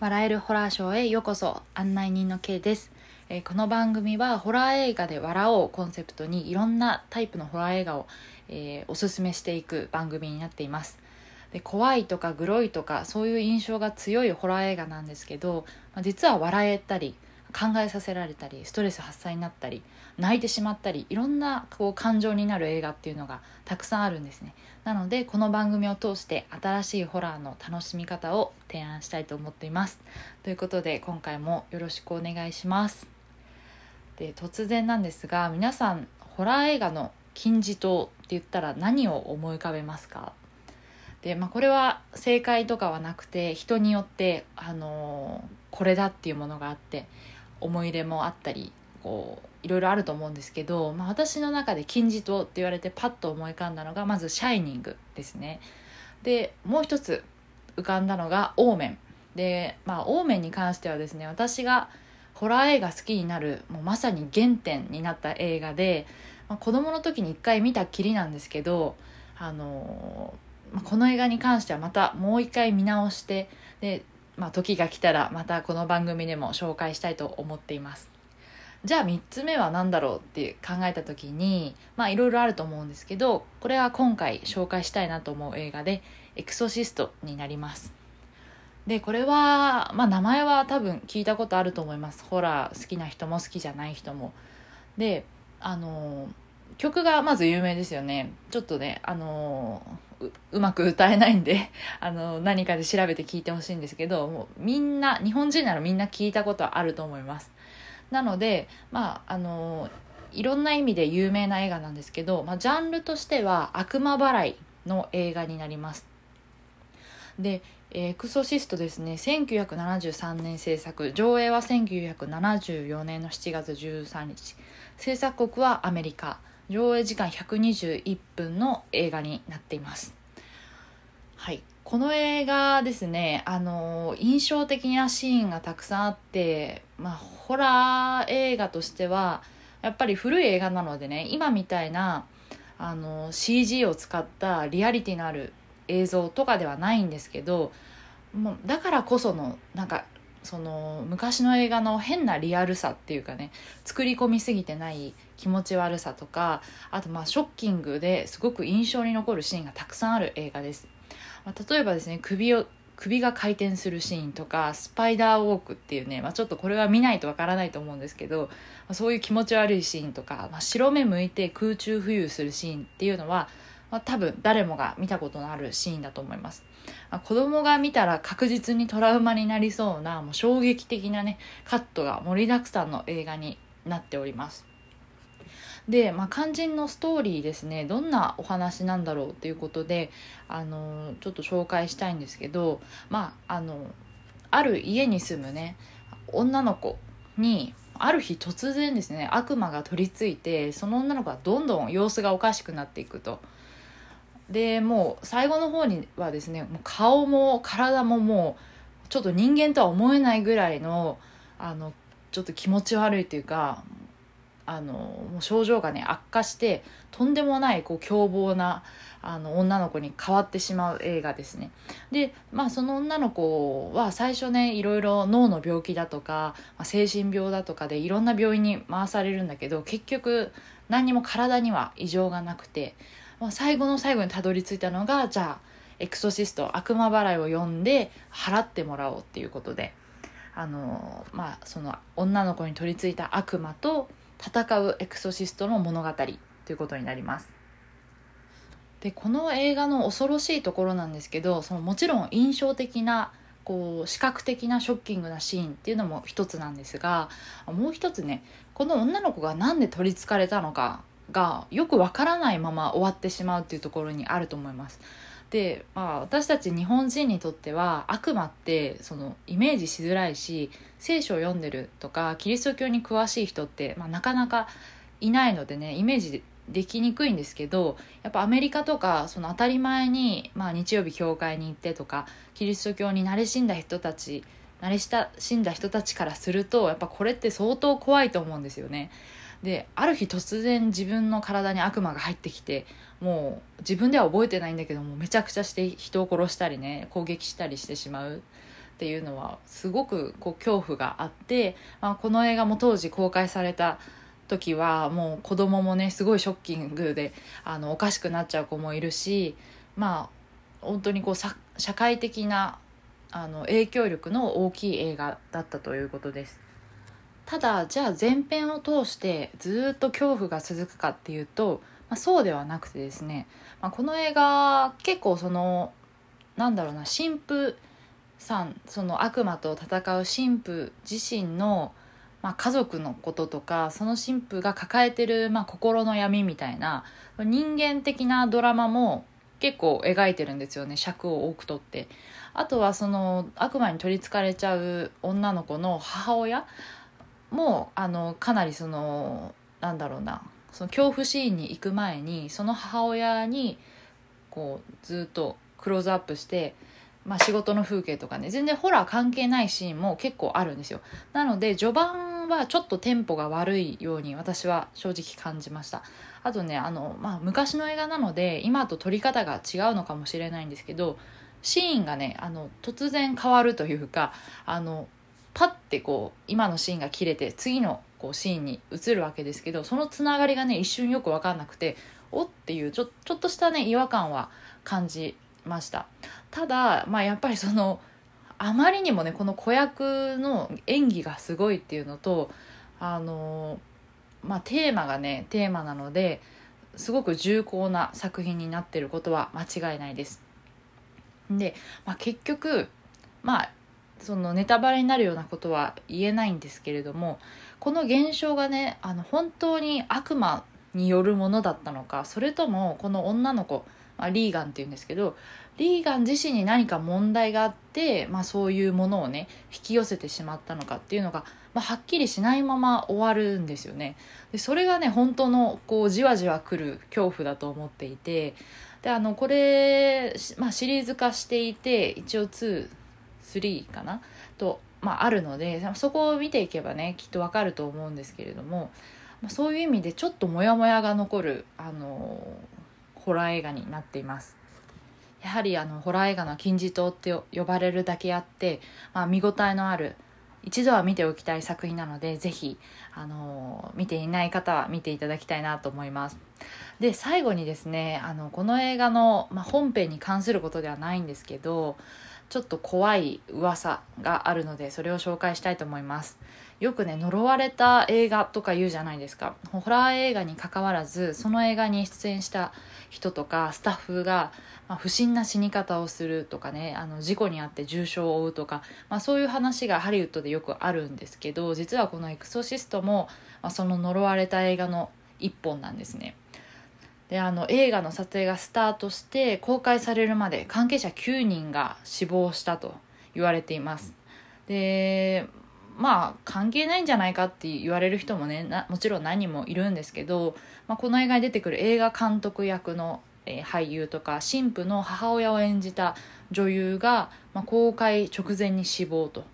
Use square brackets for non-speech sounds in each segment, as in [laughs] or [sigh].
笑えるホラーショーへようこそ案内人の K です、えーこの番組はホラー映画で笑おうコンセプトにいろんなタイプのホラー映画を、えーおすすめしていく番組になっています。で怖いとかグロいとかそういう印象が強いホラー映画なんですけど、まあ実は笑えたり考えさせられたりストレス発散になったり泣いてしまったりいろんなこう感情になる映画っていうのがたくさんあるんですね。なのでこの番組を通して新しいホラーの楽しみ方を提案したいと思っています。ということで今回もよろしくお願いします。で突然なんですが皆さんホラー映画の金字塔って言ったら何を思い浮かべますか？で、まあ、これは正解とかはなくて人によって、あのーこれだっていうものがあって思い入れもあったりこういろいろあると思うんですけど、まあ、私の中で金字塔って言われてパッと思い浮かんだのがまず「シャイニング」ですね。でもう一つ浮かんだのが「オーメン」で、まあ、オーメンに関してはですね私がホラー映画好きになるもうまさに原点になった映画で、まあ、子供の時に一回見たきりなんですけどあのーまあこの映画に関してはまたもう一回見直してで、まあ、時が来たらまたこの番組でも紹介したいと思っています。じゃあ3つ目は何だろうって考えた時にまあいろいろあると思うんですけどこれは今回紹介したいなと思う映画で「エクソシスト」になります。でこれは、まあ、名前は多分聞いたことあると思います。ホラー好きな人も好きじゃない人も。であの曲がまず有名ですよね。ちょっとねあのううまく歌えないんで [laughs] あの何かで調べて聞いてほしいんですけどもうみんな日本人ならみんな聞いたことはあると思います。なのでまああのいろんな意味で有名な映画なんですけど、まあ、ジャンルとしては悪魔払いの映画になります。でエクソシストですね。1973年制作。上映は1974年の7月13日。制作国はアメリカ。上映時間121分の映画になっています。はい。この映画ですねあの印象的なシーンがたくさんあって、まあ、ホラー映画としてはやっぱり古い映画なのでね今みたいなあの CG を使ったリアリティのある映像とかではないんですけどもうだからこそのなんかその昔の映画の変なリアルさっていうかね作り込みすぎてない気持ち悪さとかあとまあショッキングですごく印象に残るシーンがたくさんある映画です、まあ、例えばですね首を首が回転するシーンとかスパイダーウォークっていうね、まあ、ちょっとこれは見ないとわからないと思うんですけど、まあそういう気持ち悪いシーンとか、まあ、白目向いて空中浮遊するシーンっていうのは、まあ、多分誰もが見たことのあるシーンだと思います。子供が見たら確実にトラウマになりそうなもう衝撃的なねカットが盛りだくさんの映画になっております。で、まあ、肝心のストーリーですね。どんなお話なんだろうということであのちょっと紹介したいんですけどまああのある家に住むね女の子にある日突然ですね悪魔が取り付いてその女の子がどんどん様子がおかしくなっていくと。でもう最後の方にはですねもう顔も体ももうちょっと人間とは思えないぐらいのあのちょっと気持ち悪いというかあのもう症状がね悪化してとんでもないこう凶暴なあの女の子に変わってしまう映画ですね。でまあその女の子は最初ねいろいろ脳の病気だとか、まあ、精神病だとかでいろんな病院に回されるんだけど結局何にも体には異常がなくて、まあ、最後の最後にたどり着いたのがじゃあエクソシスト悪魔払いを呼んで払ってもらおうっていうことで。あのまあその女の子に取り付いた悪魔と戦うエクソシストの物語ということになります。でこの映画の恐ろしいところなんですけどそのもちろん印象的なこう視覚的なショッキングなシーンっていうのも一つなんですがもう一つねこの女の子が何で取りつかれたのかがよくわからないまま終わってしまうっていうところにあると思いますで、まあ、私たち日本人にとっては悪魔ってそのイメージしづらいし聖書を読んでるとかキリスト教に詳しい人って、まあ、なかなかいないのでねイメージできにくいんですけどやっぱアメリカとかその当たり前に、まあ、日曜日教会に行ってとかキリスト教に慣れ親んだ人たち慣れ親んだ人たちからするとやっぱこれって相当怖いと思うんですよね。である日突然自分の体に悪魔が入ってきてもう自分では覚えてないんだけどもめちゃくちゃして人を殺したりね攻撃したりしてしまう。っていうのはすごくこう恐怖があって、まあ、この映画も当時公開された時はもう子供もねすごいショッキングであのおかしくなっちゃう子もいるしまあ本当にこう社会的なあの影響力の大きい映画だったということです。ただじゃあ前編を通してずっと恐怖が続くかっていうと、まあ、そうではなくてですね、まあ、この映画結構そのなんだろうな神父さんその悪魔と戦う神父自身のまあ、家族のこととかその神父が抱えてる、まあ、心の闇みたいな人間的なドラマも結構描いてるんですよね尺を多くとって。あとはその悪魔に取りつかれちゃう女の子の母親もあのかなりそのなんだろうな。その恐怖シーンに行く前にその母親にこうずっとクローズアップしてまあ、仕事の風景とかね。全然ホラー関係ないシーンも結構あるんですよ。なので序盤はちょっとテンポが悪いように私は正直感じました。あとねあの、まあ、昔の映画なので今と撮り方が違うのかもしれないんですけどシーンがねあの突然変わるというかあのパッてこう今のシーンが切れて次のこうシーンに移るわけですけどそのつながりがね一瞬よく分かんなくておっていうちょちょっとしたね違和感は感じました。ただまあやっぱりそのあまりにもねこの子役の演技がすごいっていうのとあのまあテーマがねテーマなのですごく重厚な作品になってることは間違いないです。で、まあ、結局まあそのネタバレになるようなことは言えないんですけれどもこの現象がねあの本当に悪魔によるものだったのかそれともこの女の子まあ、リーガンっていうんですけどリーガン自身に何か問題があって、まあ、そういうものをね引き寄せてしまったのかっていうのが、まあ、はっきりしないまま終わるんですよね。でそれがね本当のこうじわじわくる恐怖だと思っていてであのこれ、まあ、シリーズ化していて一応3かな？と、まあ、あるのでそこを見ていけばねきっとわかると思うんですけれども、まあ、そういう意味でちょっとモヤモヤが残るあのホラー映画になっています。やはりあのホラー映画の金字塔って呼ばれるだけあって、まあ、見応えのある一度は見ておきたい作品なのでぜひ、あの見ていない方は見ていただきたいなと思います。で最後にですねあのこの映画の、まあ、本編に関することではないんですけどちょっと怖い噂があるのでそれを紹介したいと思いますよくね呪われた映画とか言うじゃないですかホラー映画にかかわらずその映画に出演した人とかスタッフが、まあ、不審な死に方をするとかねあの事故に遭って重傷を負うとか、まあ、そういう話がハリウッドでよくあるんですけど実はこの「エクソシストも」まあ、その呪われた映画の一本なんですね。であの映画の撮影がスタートして公開されるまで関係者9人が死亡したと言われています。でまあ関係ないんじゃないかって言われる人もねもちろん何人もいるんですけど、まあ、この映画に出てくる映画監督役の、俳優とか神父の母親を演じた女優が、まあ、公開直前に死亡と。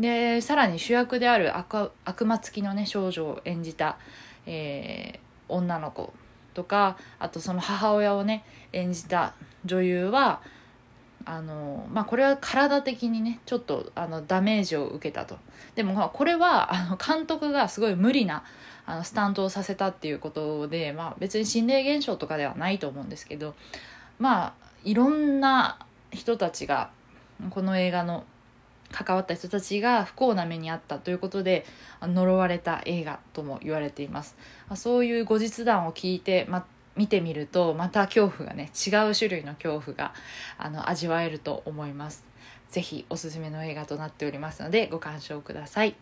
でさらに主役である悪悪魔付きのね少女を演じた、えー、女の子。とかあとその母親をね演じた女優はあのまあ、これは体的にねちょっとあのダメージを受けたと。でもこれはあの監督がすごい無理なあのスタントをさせたっていうことで、まあ、別に心霊現象とかではないと思うんですけどまあいろんな人たちがこの映画の関わった人たちが不幸な目に遭ったということで呪われた映画とも言われています。そういう後日談を聞いて、ま見てみるとまた恐怖がね違う種類の恐怖があの味わえると思います。是非おすすめの映画となっておりますのでご鑑賞ください。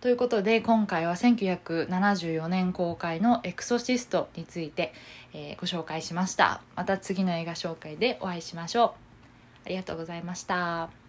ということで今回は1974年公開の「エクソシスト」について、えー、ご紹介しました。また次の映画紹介でお会いしましょう。ありがとうございました。